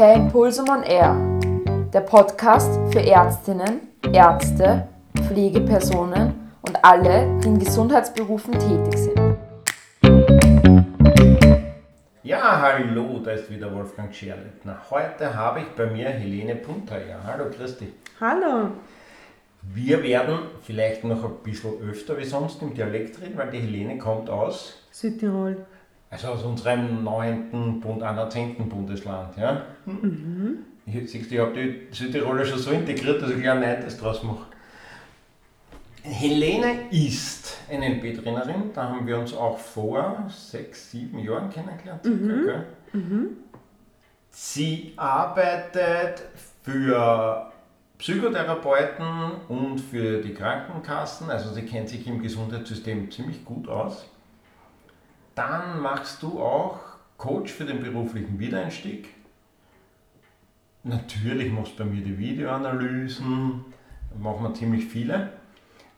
Per Impulsum on Air, der Podcast für Ärztinnen, Ärzte, Pflegepersonen und alle, die in Gesundheitsberufen tätig sind. Ja, hallo, da ist wieder Wolfgang Scherleitner. Heute habe ich bei mir Helene Punter. Ja, hallo Christi. Hallo. Wir werden vielleicht noch ein bisschen öfter wie sonst im Dialekt reden, weil die Helene kommt aus, Südtirol. Also aus unserem 9. Bund, einer 10. Bundesland. Ja? Ich, siehst du, ich habe die Südtiroler schon so integriert, dass ich gleich ein 9. draus mache. Helene ist NLP-Trainerin, da haben wir uns auch vor sechs, sieben Jahren kennengelernt. circa, gell? Sie arbeitet für Psychotherapeuten und für die Krankenkassen, also sie kennt sich im Gesundheitssystem ziemlich gut aus. Dann machst du auch Coach für den beruflichen Wiedereinstieg. Natürlich machst du bei mir die Videoanalysen, machen wir ziemlich viele.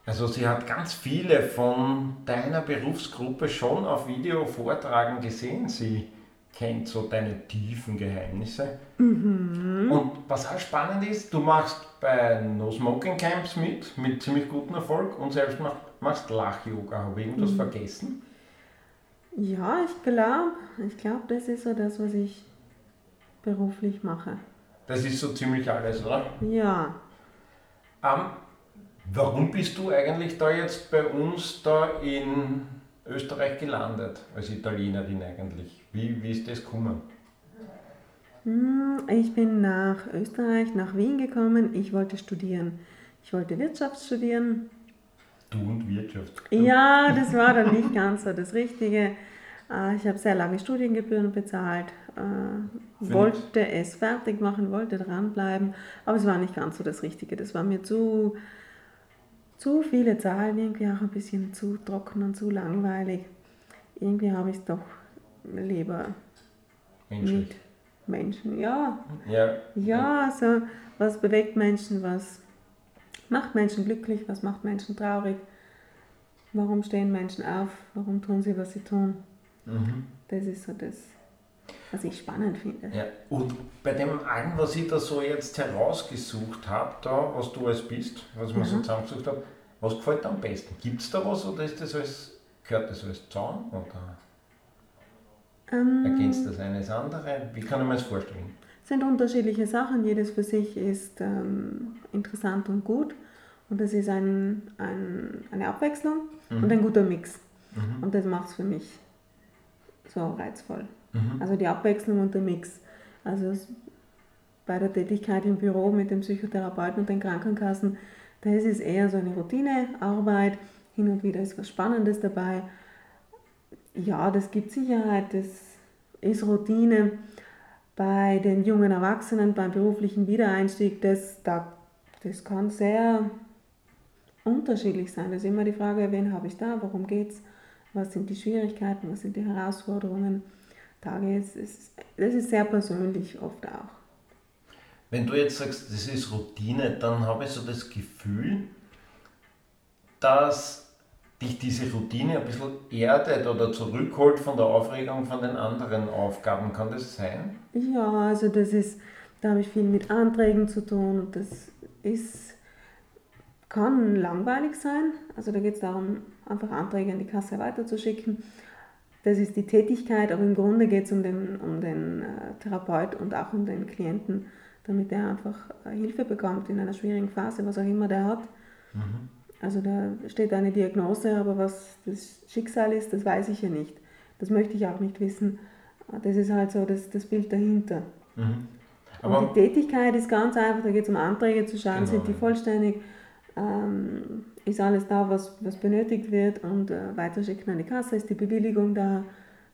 Also sie hat ganz viele von deiner Berufsgruppe schon auf Video vortragen gesehen. Sie kennt so deine tiefen Geheimnisse. Und was auch spannend ist, du machst bei No Smoking Camps mit, mit ziemlich gutem Erfolg und selbst mach, machst Lach-Yoga. Habe ich irgendwas vergessen? Ja, ich glaube, ich glaube, das ist so das, was ich beruflich mache. Das ist so ziemlich alles, oder? Ja, Ähm, warum bist du eigentlich da jetzt bei uns da in Österreich gelandet, als Italienerin eigentlich? Wie, wie ist das gekommen? Hm, ich bin nach Österreich, nach Wien gekommen. Ich wollte studieren. Ich wollte Wirtschaft studieren. Du und Wirtschaft. Ja, das war dann nicht ganz so das Richtige. Äh, Ich habe sehr lange Studiengebühren bezahlt, äh, wollte es fertig machen, wollte dranbleiben, aber es war nicht ganz so das Richtige. Das war mir zu, zu viele Zahlen, irgendwie auch ein bisschen zu trocken und zu langweilig. Irgendwie habe ich es doch lieber Menschlich. mit Menschen. Ja, Ja. ja, so was bewegt Menschen, was macht Menschen glücklich, was macht Menschen traurig, warum stehen Menschen auf, warum tun sie, was sie tun. Mhm. Das ist so das, was ich spannend finde. ja. Und bei dem allen, was ich da so jetzt herausgesucht habe, da, was du alles bist, was ich mir so Mhm. zusammengesucht habe, was gefällt dir am besten? Gibt es da was oder ist das alles, gehört das alles zusammen? Oder Ähm, ergänzt das eine das andere? Wie kann ich mir das vorstellen? Sind unterschiedliche Sachen, jedes für sich ist ähm, interessant und gut und das ist ein, ein, eine Abwechslung und ein guter Mix. Mhm. Und das macht es für mich so reizvoll. Mhm. Also die Abwechslung und der Mix. Also bei der Tätigkeit im Büro mit den Psychotherapeuten und den Krankenkassen, das ist eher so eine Routinearbeit. Hin und wieder ist was Spannendes dabei. Ja, das gibt Sicherheit, das ist Routine. Bei den jungen Erwachsenen, beim beruflichen Wiedereinstieg, das, da, das kann sehr unterschiedlich sein. Das ist immer die Frage, wen habe ich da, worum geht es, was sind die Schwierigkeiten, was sind die Herausforderungen. Da geht's, das ist sehr persönlich oft auch. Wenn du jetzt sagst, das ist Routine, dann habe ich so das Gefühl, dass dich diese Routine ein bisschen erdet oder zurückholt von der Aufregung von den anderen Aufgaben. Kann das sein? Ja, also das ist, da habe ich viel mit Anträgen zu tun und das ist, kann langweilig sein. Also da geht es darum, einfach Anträge an die Kasse weiterzuschicken. Das ist die Tätigkeit, aber im Grunde geht es um den, um den äh, Therapeut und auch um den Klienten, damit er einfach äh, Hilfe bekommt in einer schwierigen Phase, was auch immer der hat. Also da steht eine Diagnose, aber was das Schicksal ist, das weiß ich ja nicht. Das möchte ich auch nicht wissen. Das ist halt so das, das Bild dahinter. Mhm. Die Tätigkeit ist ganz einfach, da geht es um Anträge zu schauen, Genau, sind die vollständig, ähm, ist alles da, was, was benötigt wird und äh, weiterschicken an die Kasse, ist die Bewilligung da,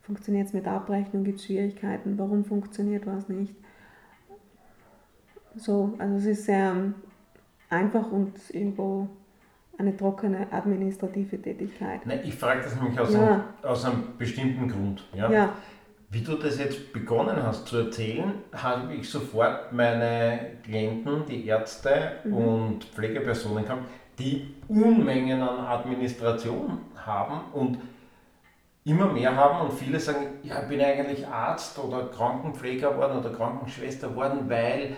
funktioniert es mit der Abrechnung, gibt es Schwierigkeiten, warum funktioniert was nicht. So, also es ist sehr einfach und irgendwo eine trockene administrative Tätigkeit. nein, ich frage das nämlich aus, Ja. einem, aus einem bestimmten Grund. Ja? Ja, Wie du das jetzt begonnen hast zu erzählen, habe ich sofort meine Klienten, die Ärzte und Pflegepersonen gehabt, die Unmengen an Administration haben und immer mehr haben und viele sagen, ja, ich bin eigentlich Arzt oder Krankenpfleger geworden oder Krankenschwester geworden, weil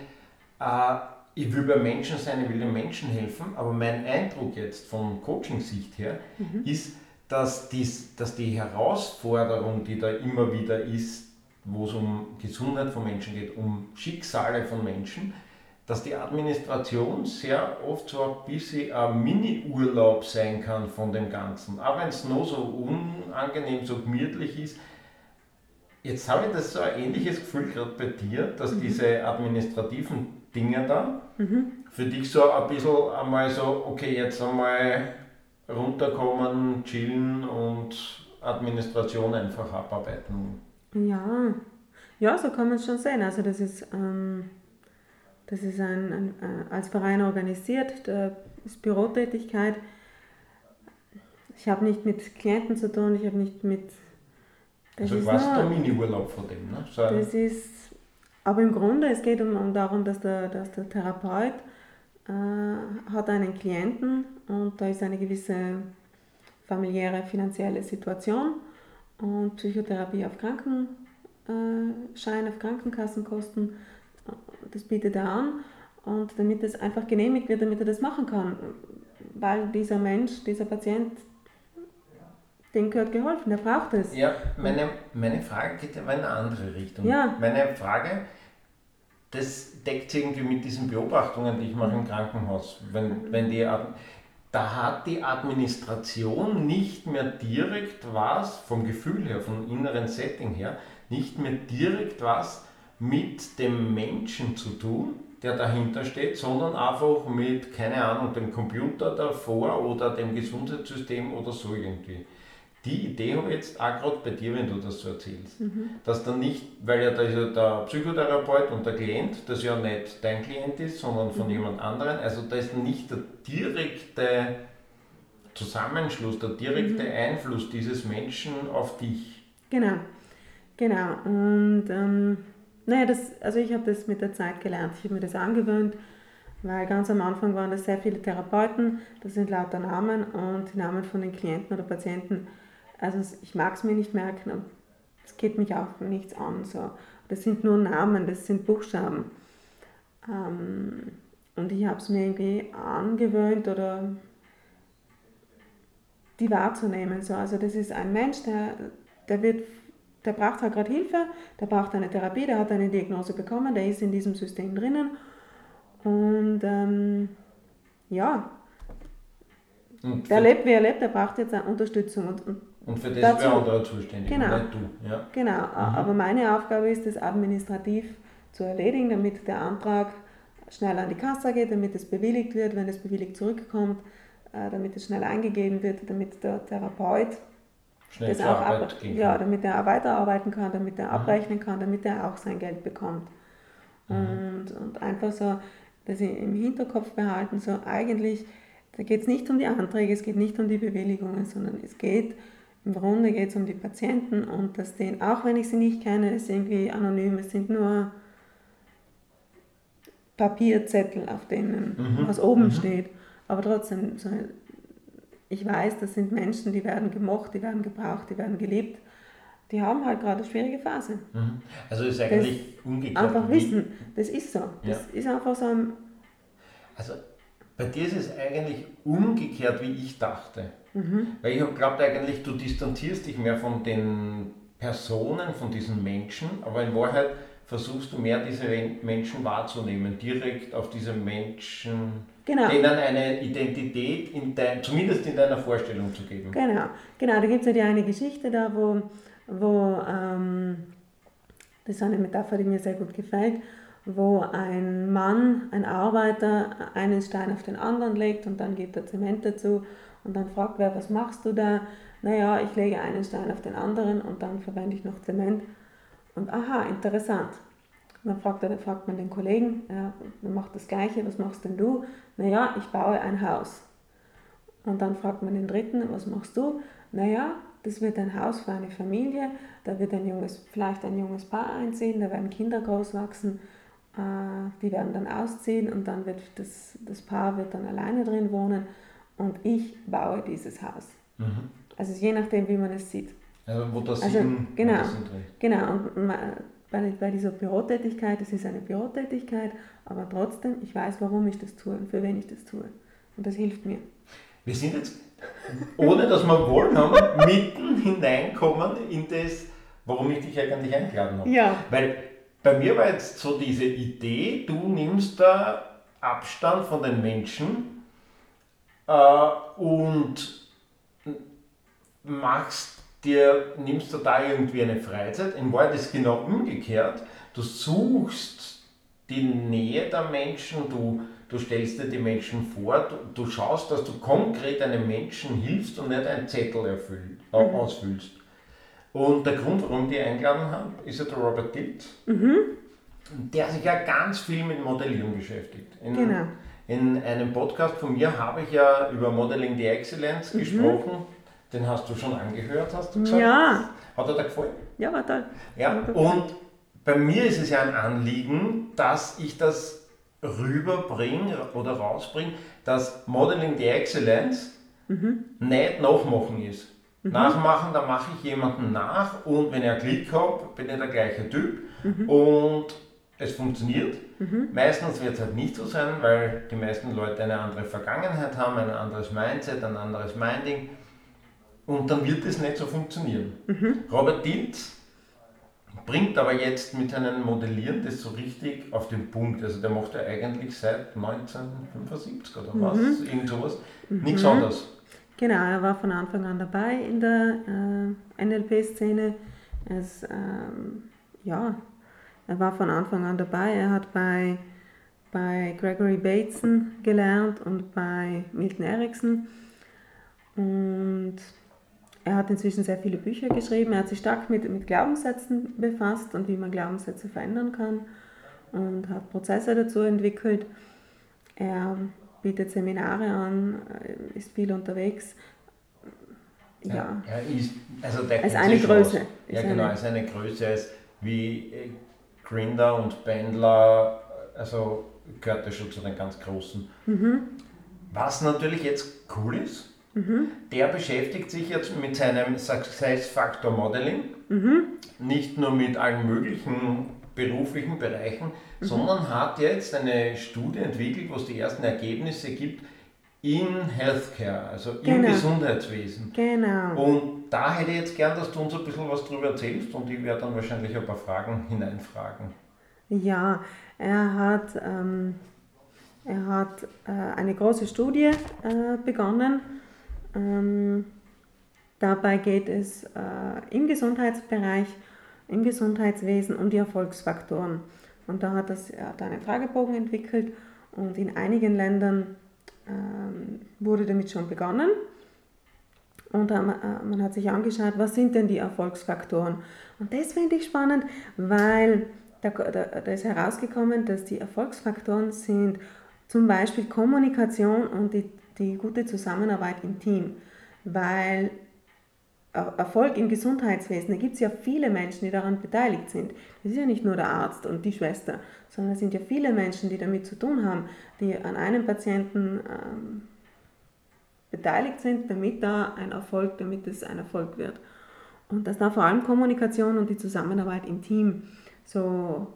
äh, ich will bei Menschen sein, ich will den Menschen helfen, aber mein Eindruck jetzt von Coaching-Sicht her mhm. ist, dass, dies, dass die Herausforderung, die da immer wieder ist, wo es um Gesundheit von Menschen geht, um Schicksale von Menschen, dass die Administration sehr oft so ein bisschen ein Mini-Urlaub sein kann von dem Ganzen. Auch wenn es nur so unangenehm, so gemütlich ist. Jetzt habe ich das so ein ähnliches Gefühl gerade bei dir, dass mhm. diese administrativen Dinge da mhm. für dich so ein bisschen einmal so, okay, jetzt einmal runterkommen, chillen und Administration einfach abarbeiten. Ja, ja, so kann man es schon sehen. Also das ist, ähm, das ist ein, ein, äh, als Verein organisiert, da ist Bürotätigkeit. Ich habe nicht mit Klienten zu tun, ich habe nicht mit... Das also quasi der Mini-Urlaub von dem, ne? So das ist, aber im Grunde, es geht um, um darum, dass der, dass der Therapeut äh, hat einen Klienten und da ist eine gewisse familiäre, finanzielle Situation und Psychotherapie auf Krankenschein, auf Krankenkassenkosten, das bietet er an und damit es einfach genehmigt wird, damit er das machen kann, weil dieser Mensch, dieser Patient, dem gehört geholfen, der braucht es. Ja, meine, meine Frage geht aber in eine andere Richtung. Ja. Meine Frage, das deckt sich irgendwie mit diesen Beobachtungen, die ich mache im Krankenhaus. Wenn, wenn die, da hat die Administration nicht mehr direkt was, vom Gefühl her, vom inneren Setting her, nicht mehr direkt was mit dem Menschen zu tun, der dahinter steht, sondern einfach mit, keine Ahnung, dem Computer davor oder dem Gesundheitssystem oder so irgendwie. Die Idee habe ich jetzt auch gerade bei dir, wenn du das so erzählst. Mhm. Dass dann nicht, weil ja ja der Psychotherapeut und der Klient, das ja nicht dein Klient ist, sondern von mhm. jemand anderem. Also da ist nicht der direkte Zusammenschluss, der direkte mhm. Einfluss dieses Menschen auf dich. Genau, genau. Und ähm, naja, das, also ich habe das mit der Zeit gelernt, ich habe mir das angewöhnt, weil ganz am Anfang waren das sehr viele Therapeuten, das sind lauter Namen und die Namen von den Klienten oder Patienten also ich mag es mir nicht merken, es geht mich auch nichts an. So. Das sind nur Namen, das sind Buchstaben. Ähm, und ich habe es mir irgendwie angewöhnt oder die wahrzunehmen. So. Also das ist ein Mensch, der, der, wird, der braucht halt gerade Hilfe, der braucht eine Therapie, der hat eine Diagnose bekommen, der ist in diesem System drinnen. Und ähm, ja, und der lebt, wie er lebt, der braucht jetzt eine Unterstützung. Und, und und für das wäre andere zuständig, genau. nicht du. Ja. Genau, mhm. aber meine Aufgabe ist es administrativ zu erledigen, damit der Antrag schnell an die Kasse geht, damit es bewilligt wird, wenn es bewilligt zurückkommt, äh, damit es schnell eingegeben wird, damit der Therapeut schnell das auch ab, ja, damit er weiterarbeiten kann, damit er mhm. abrechnen kann, damit er auch sein Geld bekommt. Mhm. Und, und einfach so, dass sie im Hinterkopf behalten, so eigentlich, da geht es nicht um die Anträge, es geht nicht um die Bewilligungen, sondern es geht im Grunde geht es um die Patienten und dass denen, auch wenn ich sie nicht kenne, ist irgendwie anonym, es sind nur Papierzettel, auf denen mhm. was oben mhm. steht. Aber trotzdem, ich weiß, das sind Menschen, die werden gemocht, die werden gebraucht, die werden geliebt. Die haben halt gerade eine schwierige Phase. Mhm. Also ist eigentlich das umgekehrt. Einfach wissen, das ist so. Das ja. ist einfach so ein. Also bei dir ist es eigentlich umgekehrt, wie ich dachte. Mhm. Weil ich habe glaubt eigentlich, du distanzierst dich mehr von den Personen, von diesen Menschen, aber in Wahrheit versuchst du mehr diese Menschen wahrzunehmen, direkt auf diese Menschen, genau. denen eine Identität, in dein, zumindest in deiner Vorstellung zu geben. Genau, genau. da gibt es ja die eine Geschichte da, wo, wo ähm, das ist eine Metapher, die mir sehr gut gefällt, wo ein Mann, ein Arbeiter, einen Stein auf den anderen legt und dann gibt er Zement dazu und dann fragt wer, was machst du da? Naja, ich lege einen Stein auf den anderen und dann verwende ich noch Zement. Und aha, interessant. dann fragt, er, fragt man den Kollegen, man macht das Gleiche, was machst denn du? Naja, ich baue ein Haus. Und dann fragt man den Dritten, was machst du? Naja, das wird ein Haus für eine Familie, da wird ein junges, vielleicht ein junges Paar einziehen, da werden Kinder groß wachsen, die werden dann ausziehen und dann wird das, das Paar wird dann alleine drin wohnen und ich baue dieses Haus. Mhm. Also je nachdem, wie man es sieht. Also wo der Also, Sinn genau. drin ist. Genau, und bei, bei dieser Bürotätigkeit, es ist eine Bürotätigkeit, aber trotzdem, ich weiß, warum ich das tue und für wen ich das tue. Und das hilft mir. Wir sind jetzt, ohne dass wir wollen haben, mitten hineinkommen in das, warum ich dich eigentlich eingeladen habe. Ja. Weil bei mir war jetzt so diese Idee, du nimmst da Abstand von den Menschen äh, und machst dir, nimmst du da irgendwie eine Freizeit. In Wahrheit ist genau umgekehrt. Du suchst die Nähe der Menschen, du, du stellst dir die Menschen vor, du, du schaust, dass du konkret einem Menschen hilfst und nicht einen Zettel erfüll, äh, ausfüllst. Und der Grund, warum die eingeladen haben, ist ja der Robert Dilt, der sich ja ganz viel mit Modellieren beschäftigt. In, Genau. in einem Podcast von mir habe ich ja über Modeling the Excellence gesprochen. Den hast du schon angehört, hast du gesagt? Ja, Hat er dir gefallen? ja, war toll. Ja, und bei mir ist es ja ein Anliegen, dass ich das rüberbringe oder rausbringe, dass Modeling the Excellence nicht nachmachen ist. Nachmachen, da mache ich jemanden nach und wenn ich einen Klick habe, bin ich der gleiche Typ und es funktioniert. Meistens wird es halt nicht so sein, weil die meisten Leute eine andere Vergangenheit haben, ein anderes Mindset, ein anderes Minding und dann wird es nicht so funktionieren. Robert Diltz bringt aber jetzt mit seinem Modellieren das so richtig auf den Punkt. Also der macht ja eigentlich seit 1975 oder was, irgend sowas. Nichts anderes. Genau, er war von Anfang an dabei in der äh, NLP-Szene. Ähm, ja, er war von Anfang an dabei. Er hat bei, bei Gregory Bateson gelernt und bei Milton Erickson. Und er hat inzwischen sehr viele Bücher geschrieben. Er hat sich stark mit, mit Glaubenssätzen befasst und wie man Glaubenssätze verändern kann und hat Prozesse dazu entwickelt. Er bietet Seminare an, äh, ist viel unterwegs. Ja, Er ist, also der Als eine Größe. aus. Ja, genau, er ist eine Größe, ist wie äh, Grinder und Bendler, also gehört er schon zu den ganz Großen. Mhm. Was natürlich jetzt cool ist, der beschäftigt sich jetzt mit seinem Success Factor Modeling, Mhm. nicht nur mit allen möglichen beruflichen Bereichen, Mhm. sondern hat jetzt eine Studie entwickelt, wo es die ersten Ergebnisse gibt in Healthcare, also im Genau. Gesundheitswesen. genau. Und da hätte ich jetzt gern, dass du uns ein bisschen was drüber erzählst und ich werde dann wahrscheinlich ein paar Fragen hineinfragen. Ja, er hat, ähm, er hat äh, eine große Studie äh, begonnen. Ähm, dabei geht es äh, im Gesundheitsbereich, im Gesundheitswesen um die Erfolgsfaktoren. Und da hat, das, hat einen Fragebogen entwickelt und in einigen Ländern ähm, wurde damit schon begonnen. Und äh, man hat sich angeschaut, was sind denn die Erfolgsfaktoren. Und das finde ich spannend, weil da, da, da ist herausgekommen, dass die Erfolgsfaktoren sind zum Beispiel Kommunikation und die, die gute Zusammenarbeit im Team. Weil Erfolg im Gesundheitswesen, da gibt es ja viele Menschen, die daran beteiligt sind. Das ist ja nicht nur der Arzt und die Schwester, sondern es sind ja viele Menschen, die damit zu tun haben, die an einem Patienten ähm, beteiligt sind, damit da ein Erfolg, damit es ein Erfolg wird. Und dass da vor allem Kommunikation und die Zusammenarbeit im Team so,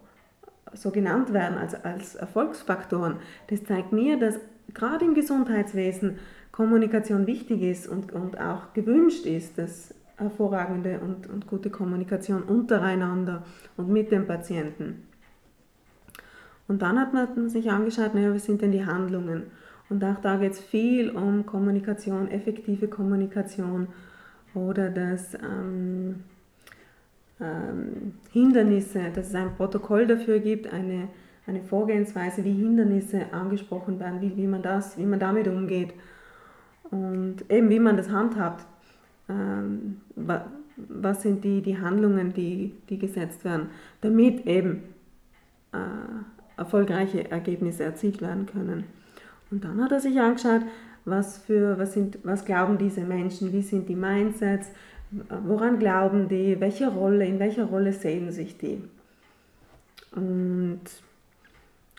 so genannt werden als, als Erfolgsfaktoren, das zeigt mir, dass gerade im Gesundheitswesen Kommunikation wichtig ist und, und auch gewünscht ist, dass hervorragende und, und gute Kommunikation untereinander und mit dem Patienten. Und dann hat man sich angeschaut, naja, was sind denn die Handlungen? Und auch da geht es viel um Kommunikation, effektive Kommunikation oder das ähm, ähm, Hindernisse, dass es ein Protokoll dafür gibt, eine, eine Vorgehensweise, wie Hindernisse angesprochen werden, wie, wie, man das, wie man damit umgeht und eben wie man das handhabt. Ähm, wa, was sind die, die Handlungen, die, die gesetzt werden, damit eben äh, erfolgreiche Ergebnisse erzielt werden können. Und dann hat er sich angeschaut, was, für, was, sind, was glauben diese Menschen, wie sind die Mindsets, woran glauben die, welche Rolle, in welcher Rolle sehen sich die. Und,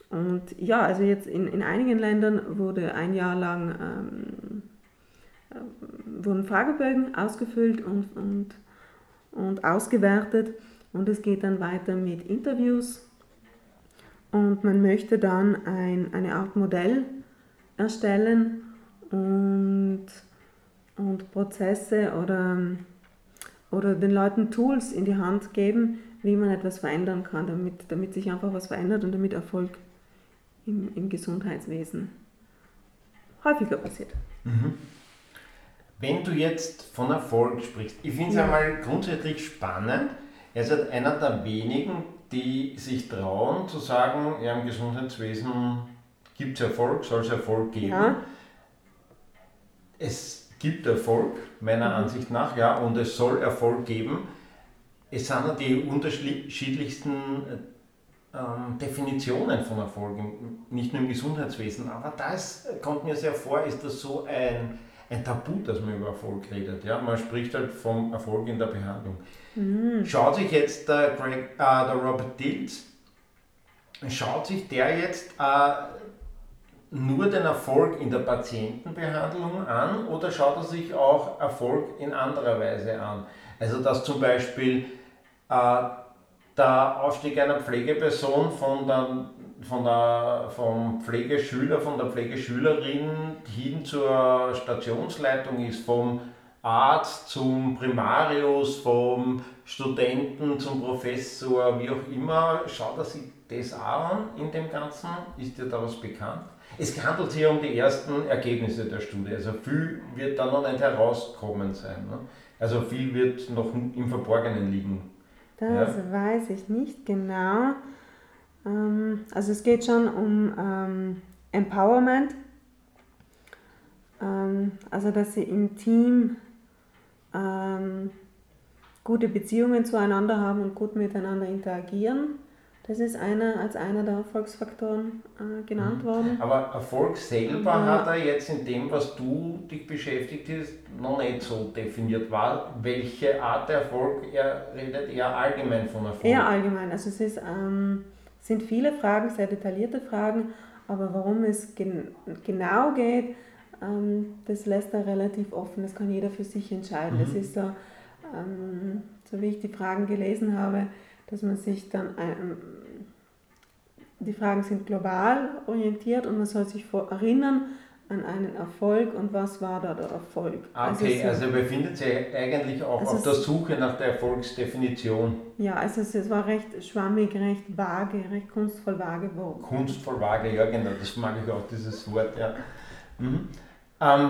und ja, also jetzt in, in einigen Ländern wurde ein Jahr lang ähm, äh, wurden Fragebögen ausgefüllt und, und, und ausgewertet und es geht dann weiter mit Interviews und man möchte dann ein, eine Art Modell erstellen und, und Prozesse oder, oder den Leuten Tools in die Hand geben, wie man etwas verändern kann, damit, damit sich einfach was verändert und damit Erfolg im, im Gesundheitswesen häufiger passiert. Mhm. Wenn du jetzt von Erfolg sprichst, ich finde es ja. einmal grundsätzlich spannend. Er ist halt einer der wenigen, die sich trauen zu sagen, ja, im Gesundheitswesen gibt es Erfolg, soll es Erfolg geben. Ja. Es gibt Erfolg, meiner mhm. Ansicht nach, ja, und es soll Erfolg geben. Es sind ja die unterschiedlichsten ähm, Definitionen von Erfolg, nicht nur im Gesundheitswesen, aber das kommt mir sehr vor, ist das so ein, ein Tabu, dass man über Erfolg redet. Ja? Man spricht halt vom Erfolg in der Behandlung. Mhm. Schaut sich jetzt der, Greg, äh, der Robert Dills, schaut sich der jetzt äh, nur den Erfolg in der Patientenbehandlung an oder schaut er sich auch Erfolg in anderer Weise an? Also dass zum Beispiel äh, der Aufstieg einer Pflegeperson von der, von der, vom Pflegeschüler, von der Pflegeschülerin hin zur Stationsleitung ist, vom Arzt zum Primarius, vom Studenten zum Professor, wie auch immer, schaut er sich das auch an in dem Ganzen? Ist dir da was bekannt? Es handelt sich um die ersten Ergebnisse der Studie, also viel wird da noch nicht herauskommen sein. Ne? Also viel wird noch im Verborgenen liegen. Das ja. weiß ich nicht genau. Ähm, also es geht schon um ähm, Empowerment, ähm, also dass sie im Team gute Beziehungen zueinander haben und gut miteinander interagieren. Das ist einer als einer der Erfolgsfaktoren äh, genannt mhm. worden. Aber Erfolg selber Aber, hat er jetzt in dem, was du dich beschäftigt hast, noch nicht so definiert. War, welche Art der Erfolg er redet eher allgemein von Erfolg? Eher allgemein. Also es ist, ähm, sind viele Fragen, sehr detaillierte Fragen, aber warum es gen genau geht, ähm, das lässt er relativ offen. Das kann jeder für sich entscheiden. Mhm. Das ist so, ähm, so wie ich die Fragen gelesen habe, dass man sich dann, ähm, die Fragen sind global orientiert und man soll sich erinnern an einen Erfolg und was war da der Erfolg. Ah, okay, also, so, also befindet sich eigentlich auch also auf der Suche nach der Erfolgsdefinition. Ja, also es, es, war recht schwammig, recht vage, recht kunstvoll vage. Kunstvoll vage, ja genau, das mag ich auch, dieses Wort, ja. Mhm. Ähm,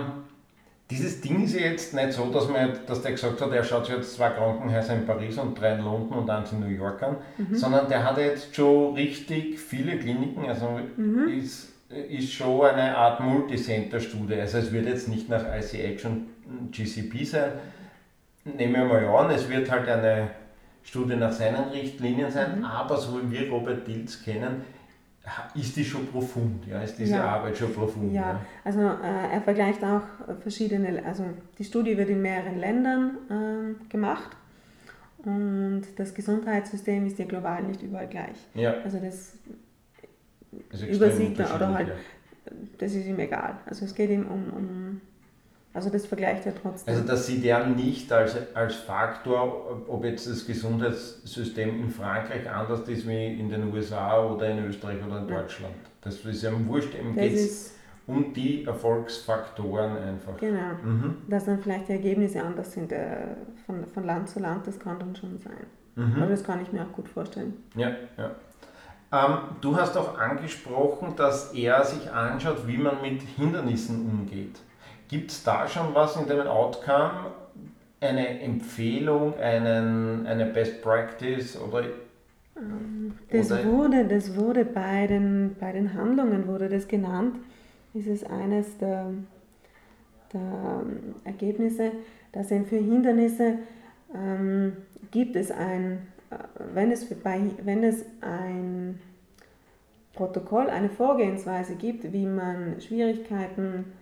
dieses Ding ist ja jetzt nicht so, dass, man, dass der gesagt hat, er schaut sich jetzt zwei Krankenhäuser in Paris und drei in London und eins in New York an, mhm. sondern der hat jetzt schon richtig viele Kliniken, also mhm. ist, ist schon eine Art Multicenter-Studie. Also es wird jetzt nicht nach ICH und GCP sein, nehmen wir mal an, es wird halt eine Studie nach seinen Richtlinien sein, mhm. aber so wie wir Robert Dilz kennen, ist die schon profund, ja, ist diese ja. Arbeit schon profund. Ja, ja. also äh, er vergleicht auch verschiedene, also die Studie wird in mehreren Ländern äh, gemacht und das Gesundheitssystem ist ja global nicht überall gleich. Ja. Also das also übersieht er oder halt, das ist ihm egal. Also es geht ihm um, um also das vergleicht er trotzdem. Also das sieht er nicht als, als Faktor, ob jetzt das Gesundheitssystem in Frankreich anders ist wie in den USA oder in Österreich oder in Deutschland. Das ist ja wurscht, ihm geht es um die Erfolgsfaktoren einfach. Genau, mhm. dass dann vielleicht die Ergebnisse anders sind äh, von, von Land zu Land, das kann dann schon sein. Mhm. Aber das kann ich mir auch gut vorstellen. Ja, ja. Ähm, du hast auch angesprochen, dass er sich anschaut, wie man mit Hindernissen umgeht. Gibt es da schon was in dem Outcome, eine Empfehlung, einen, eine Best Practice oder ähm, das oder wurde, das wurde bei den, bei den Handlungen wurde das genannt. Das ist eines der, der ähm, Ergebnisse, dass eben für Hindernisse ähm, gibt es ein, wenn es, bei, wenn es ein Protokoll, eine Vorgehensweise gibt, wie man Schwierigkeiten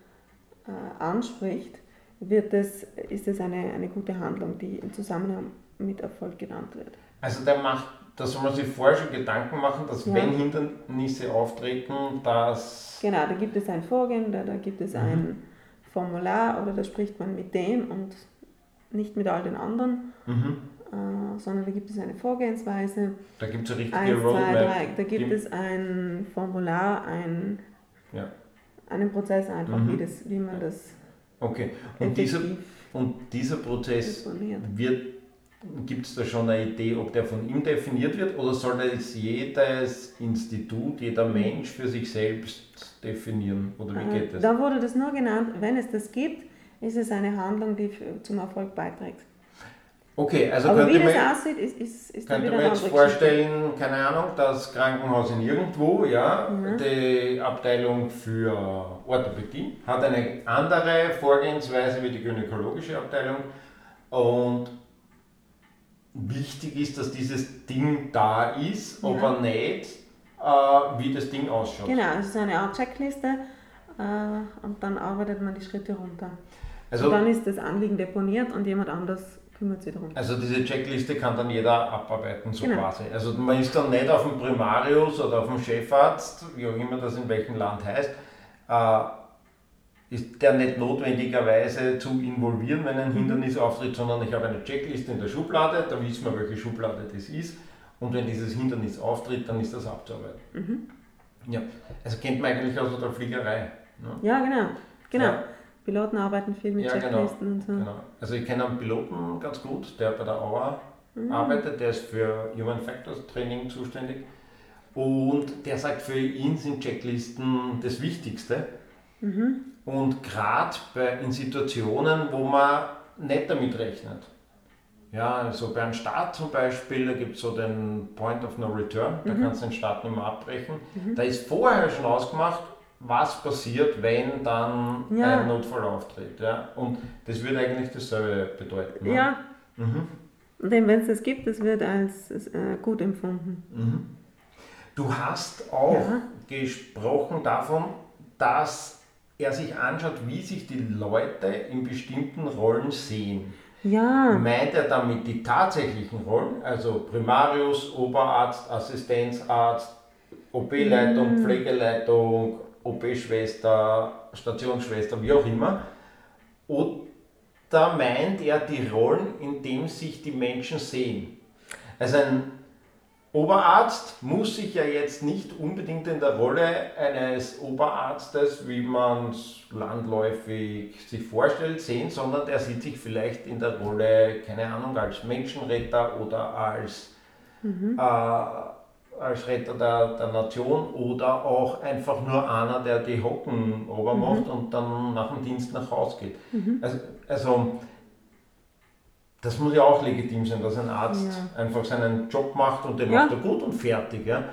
äh, anspricht, wird es, ist es eine, eine gute Handlung, die im Zusammenhang mit Erfolg genannt wird. Also der macht, da soll man sich vorher schon Gedanken machen, dass ja. wenn Hindernisse auftreten, dass... Genau, da gibt es ein Vorgehen, da, da gibt es mhm. ein Formular oder da spricht man mit dem und nicht mit all den anderen. Mhm. Sondern da gibt es eine Vorgehensweise. Da gibt es eine richtige Eins, zwei, Roadmap. drei. Da gibt Die- es ein Formular, ein, Ja. einen Prozess einfach, Mhm. wie, das, wie man das Okay. Und dieser, und dieser Prozess wird, gibt es da schon eine Idee, ob der von ihm definiert wird oder soll das jedes Institut, jeder Mensch für sich selbst definieren? Oder wie geht Äh, das? Da wurde das nur genannt, wenn es das gibt, ist es eine Handlung, die zum Erfolg beiträgt. Okay, also Aber wie könnte das man, aussieht, ist, ist, ist könnte eine jetzt vorstellen, keine Ahnung, das Krankenhaus in irgendwo, ja, Mhm. die Abteilung für Orthopädie hat eine andere Vorgehensweise wie die gynäkologische Abteilung und wichtig ist, dass dieses Ding da ist, Ja. aber nicht, äh, wie das Ding ausschaut. Genau, es ist eine Art Checkliste äh, und dann arbeitet man die Schritte runter. Also, und dann ist das Anliegen deponiert und jemand anders kümmert sich darum. also diese Checkliste kann dann jeder abarbeiten, so Genau. quasi. Also man ist dann nicht auf dem Primarius oder auf dem Chefarzt, wie auch immer das in welchem Land heißt, äh, ist der nicht notwendigerweise zu involvieren, wenn ein Mhm. Hindernis auftritt, sondern ich habe eine Checkliste in der Schublade, da wissen wir, welche Schublade das ist. Und wenn dieses Hindernis auftritt, dann ist das abzuarbeiten. Mhm. Ja, also kennt man eigentlich aus der Fliegerei. Ne? Ja, genau. genau. Ja. Piloten arbeiten viel mit Ja, genau. Checklisten und so. Genau. Also ich kenne einen Piloten ganz gut, der bei der AUA Mhm. arbeitet, der ist für Human Factors Training zuständig. Und der sagt, für ihn sind Checklisten das Wichtigste. Mhm. Und gerade in Situationen, wo man nicht damit rechnet. Ja, also beim Start zum Beispiel, da gibt es so den Point of No Return, da Mhm. kannst du den Start nicht mehr abbrechen. Da ist vorher schon ausgemacht, was passiert, wenn dann Ja. ein Notfall auftritt. Ja? Und das würde eigentlich dasselbe bedeuten. ne? Ja, Mhm. und wenn es das gibt, das wird als äh, gut empfunden. Mhm. Du hast auch Ja. gesprochen davon, dass er sich anschaut, wie sich die Leute in bestimmten Rollen sehen. Ja, Meint er damit die tatsächlichen Rollen, also Primarius, Oberarzt, Assistenzarzt, OP-Leitung, Mhm. Pflegeleitung, OP-Schwester, Stationsschwester, wie auch immer? Oder meint er die Rollen, in denen sich die Menschen sehen? Also ein Oberarzt muss sich ja jetzt nicht unbedingt in der Rolle eines Oberarztes, wie man es landläufig sich vorstellt, sehen, sondern er sieht sich vielleicht in der Rolle, keine Ahnung, als Menschenretter oder als, äh, als Retter der, der Nation oder auch einfach nur einer, der die Hocken ober macht und dann nach dem Dienst nach Hause geht. Also, also das muss ja auch legitim sein, dass ein Arzt Ja. einfach seinen Job macht und den Ja. macht er gut und fertig. Ja?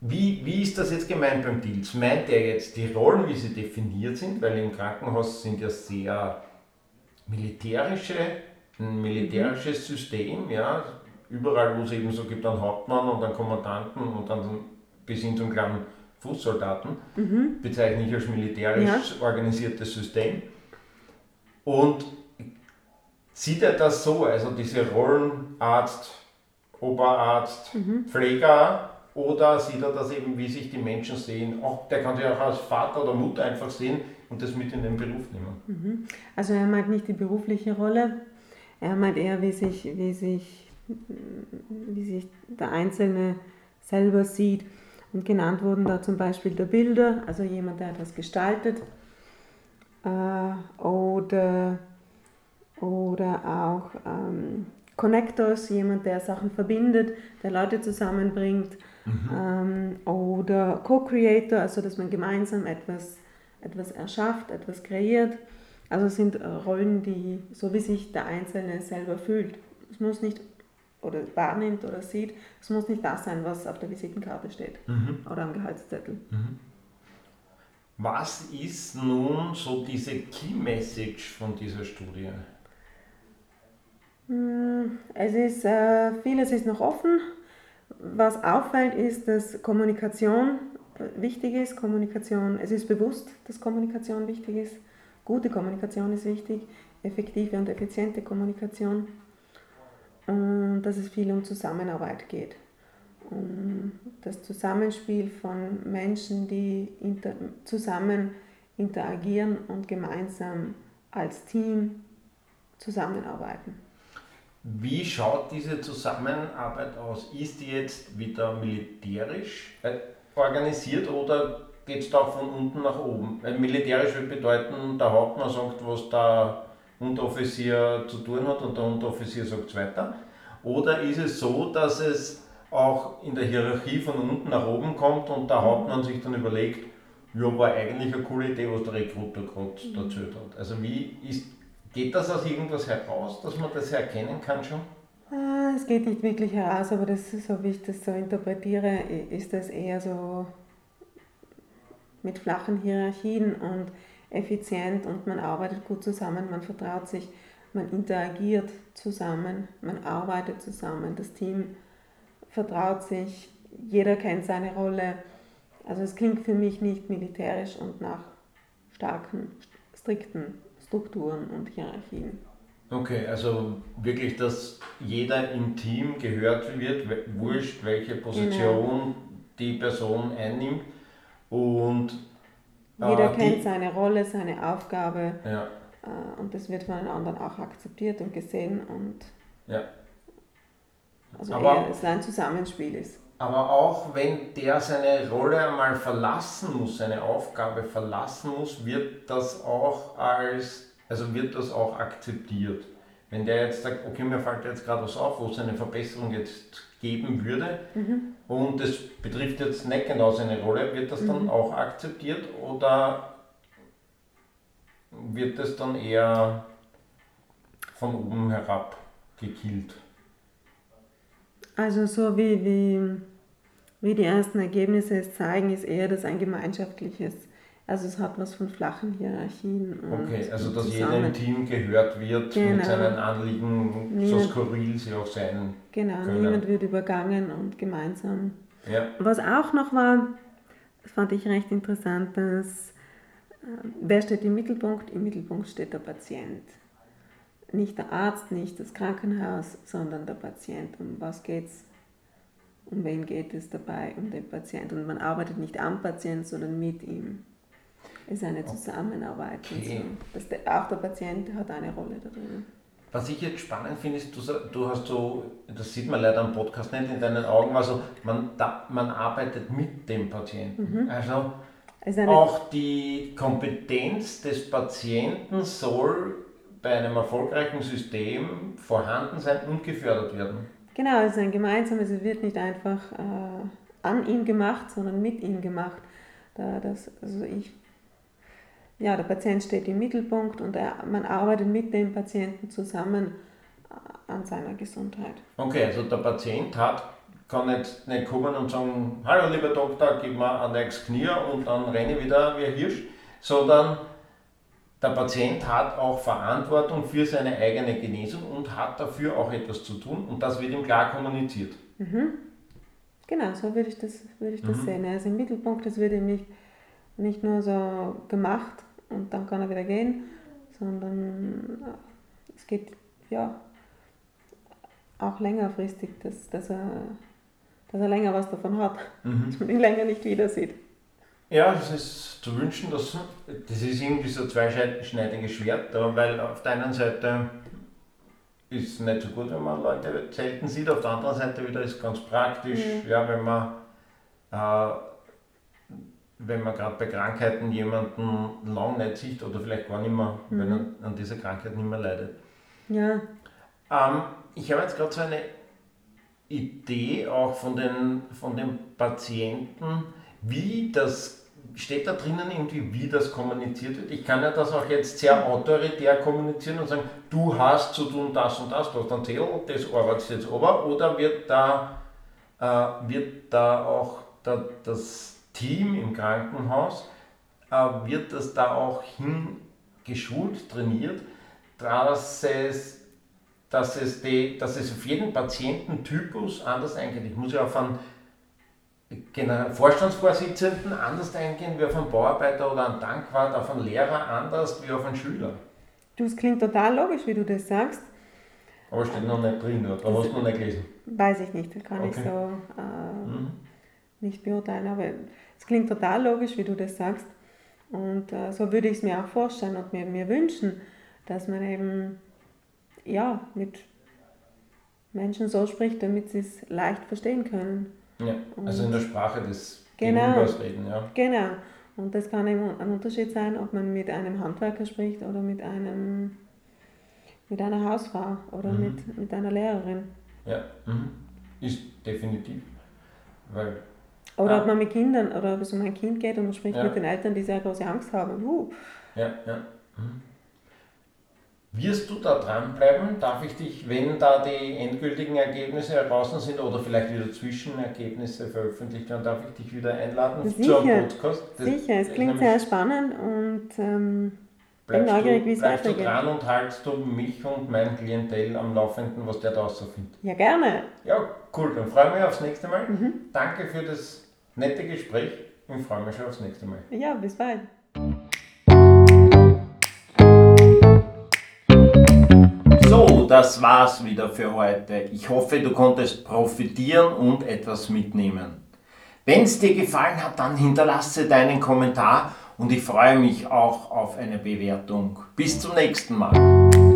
Wie, wie ist das jetzt gemeint beim Deals? Meint er jetzt die Rollen, wie sie definiert sind? Weil im Krankenhaus sind ja sehr militärische, ein militärisches System, ja. Überall, wo es eben so gibt, einen Hauptmann und einen Kommandanten und dann bis hin zum kleinen Fußsoldaten, bezeichne ich als militärisch organisiertes System. Und sieht er das so, also diese Rollen Arzt, Oberarzt, Pfleger, oder sieht er das eben, wie sich die Menschen sehen? Auch, der kann sich auch als Vater oder Mutter einfach sehen und das mit in den Beruf nehmen. also er meint nicht die berufliche Rolle, er meint eher, wie sich, wie sich, wie sich der Einzelne selber sieht. Und genannt wurden da zum Beispiel der Bilder, also jemand, der etwas gestaltet, äh, oder, oder auch ähm, Connectors, jemand, der Sachen verbindet, der Leute zusammenbringt, ähm, oder Co-Creator, also dass man gemeinsam etwas, etwas erschafft, etwas kreiert. Also es sind Rollen, die so wie sich der Einzelne selber fühlt. Es muss nicht oder wahrnimmt oder sieht, es muss nicht das sein, was auf der Visitenkarte steht oder am Gehaltszettel. Was ist nun so diese Key Message von dieser Studie? Hm, Es ist, äh, vieles ist noch offen. Was auffällt, ist, dass Kommunikation äh, wichtig ist. Kommunikation, es ist bewusst, dass Kommunikation wichtig ist. Gute Kommunikation ist wichtig, effektive und effiziente Kommunikation. Und dass es viel um Zusammenarbeit geht. Um das Zusammenspiel von Menschen, die inter zusammen interagieren und gemeinsam als Team zusammenarbeiten. Wie schaut diese Zusammenarbeit aus? Ist die jetzt wieder militärisch äh, organisiert oder geht es da von unten nach oben? Weil militärisch würde bedeuten, der Hauptmann sagt, was der Unteroffizier zu tun hat und der Unteroffizier sagt es weiter. Oder ist es so, dass es auch in der Hierarchie von unten nach oben kommt und der Hauptmann sich dann überlegt, ja, war eigentlich eine coole Idee, was der Rekruter gerade mhm. erzählt hat. Also wie ist, geht das aus irgendwas heraus, dass man das erkennen kann schon? Ah, es geht nicht wirklich heraus, aber das, so wie ich das so interpretiere, ist das eher so mit flachen Hierarchien und effizient und man arbeitet gut zusammen, man vertraut sich, man interagiert zusammen, man arbeitet zusammen, das Team vertraut sich, jeder kennt seine Rolle. Also es klingt für mich nicht militärisch und nach starken, strikten Strukturen und Hierarchien. Okay, also wirklich, dass jeder im Team gehört wird, wurscht, welche Position genau. die Person einnimmt. Und jeder äh, kennt seine Rolle, seine Aufgabe. Ja. Äh, und das wird von den anderen auch akzeptiert und gesehen. Und ja. Also aber, eher, es ein Zusammenspiel ist. Aber auch wenn der seine Rolle einmal verlassen muss, seine Aufgabe verlassen muss, wird das auch als, also wird das auch akzeptiert. Wenn der jetzt sagt, okay, mir fällt jetzt gerade was auf, wo es eine Verbesserung jetzt geben würde mhm. und es betrifft jetzt nicht genau seine Rolle, wird das dann mhm. auch akzeptiert oder wird das dann eher von oben herab gekillt? Also so wie, wie, wie die ersten Ergebnisse es zeigen, ist eher das ein gemeinschaftliches. Also es hat was von flachen Hierarchien. okay, also dass jeder im Team gehört wird genau. mit seinen Anliegen, niemand, so skurril sie auch sein Genau, können. niemand wird übergangen und gemeinsam. Ja. Was auch noch war, das fand ich recht interessant, dass äh, wer steht im Mittelpunkt? Im Mittelpunkt steht der Patient nicht der Arzt, nicht das Krankenhaus, sondern der Patient. Um was geht es? Um wen geht es dabei? Um den Patienten. Und man arbeitet nicht am Patienten, sondern mit ihm. Ist eine Zusammenarbeit. Okay. So. Der, auch der Patient hat eine Rolle da drin. Was ich jetzt spannend finde, ist, du, du, hast so, das sieht man leider am Podcast nicht in deinen Augen, also man, da, man arbeitet mit dem Patienten. Mhm. Also, also auch die Kompetenz des Patienten soll bei einem erfolgreichen System vorhanden sein und gefördert werden. Genau, es ist ein gemeinsames, es wird nicht einfach äh, an ihm gemacht, sondern mit ihm gemacht. Da das, also ich, ja, der Patient steht im Mittelpunkt und er, man arbeitet mit dem Patienten zusammen äh, an seiner Gesundheit. Okay, also der Patient hat, kann jetzt nicht kommen und sagen, hallo lieber Doktor, gib mir ein neues Knie und dann renne ich wieder wie ein Hirsch, sondern der Patient hat auch Verantwortung für seine eigene Genesung und hat dafür auch etwas zu tun und das wird ihm klar kommuniziert. Mhm. Genau, so würde ich das, würde ich das mhm. sehen. Er ist im Mittelpunkt, es wird ihm nicht, nicht nur so gemacht und dann kann er wieder gehen, sondern äh, es geht ja auch längerfristig, dass, dass, er, dass er länger was davon hat, mhm. dass man ihn länger nicht wieder sieht. Ja, das ist zu wünschen, dass das ist irgendwie so zweischneidiges Schwert, weil auf der einen Seite ist es nicht so gut, wenn man Leute selten sieht, auf der anderen Seite wieder ist es ganz praktisch, mhm. ja, wenn man äh, wenn man gerade bei Krankheiten jemanden lang nicht sieht oder vielleicht gar nicht mehr, mhm. wenn er an dieser Krankheit nicht mehr leidet. Ja. Ähm, ich habe jetzt gerade so eine Idee auch von den, von den Patienten, wie das steht da drinnen irgendwie, wie das kommuniziert wird? Ich kann ja das auch jetzt sehr autoritär kommunizieren und sagen, du hast zu tun das und das, du hast ein Zettel, das arbeitest jetzt aber, oder wird da, äh, wird da auch da, das Team im Krankenhaus, äh, wird das da auch hingeschult, trainiert, dass es, dass es, die, dass es auf jeden Patiententypus anders eingeht. Ich muss ja auf einen Vorstandsvorsitzenden anders eingehen wie auf einen Bauarbeiter oder einen Tankwart, auf einen Lehrer anders wie auf einen Schüler. Du, es klingt total logisch, wie du das sagst. Aber steht noch nicht drin, oder? Aber hast du noch nicht gelesen? Weiß ich nicht, das kann okay. ich so äh, mhm. nicht beurteilen. Aber es klingt total logisch, wie du das sagst. Und äh, so würde ich es mir auch vorstellen und mir, mir wünschen, dass man eben ja, mit Menschen so spricht, damit sie es leicht verstehen können. Ja, also in der Sprache des Genau. Gegenübers reden, ja. Genau. Und das kann eben ein Unterschied sein, ob man mit einem Handwerker spricht oder mit einem mit einer Hausfrau oder Mhm. mit, mit einer Lehrerin. Ja, mhm. ist definitiv. Weil, Oder Ah. ob man mit Kindern oder ob es um ein Kind geht und man spricht Ja. mit den Eltern, die sehr große Angst haben. Uh, ja, ja. Mhm. Wirst du da dranbleiben? Darf ich dich, wenn da die endgültigen Ergebnisse heraus sind oder vielleicht wieder Zwischenergebnisse veröffentlicht werden, darf ich dich wieder einladen Sicher. zu einem Podcast? Das sicher, es klingt sehr spannend und ähm, Bleibst, neugierig, wie du, es bleibst du weitergeht. dran und haltst du mich und mein Klientel am Laufenden, was der da so findet. ja gerne. Ja, cool, dann freue ich mich aufs nächste Mal. Mhm. Danke für das nette Gespräch und freue mich schon aufs nächste Mal. Ja, bis bald. So, das war's wieder für heute. Ich hoffe, du konntest profitieren und etwas mitnehmen. Wenn es dir gefallen hat, dann hinterlasse deinen Kommentar und ich freue mich auch auf eine Bewertung. Bis zum nächsten Mal.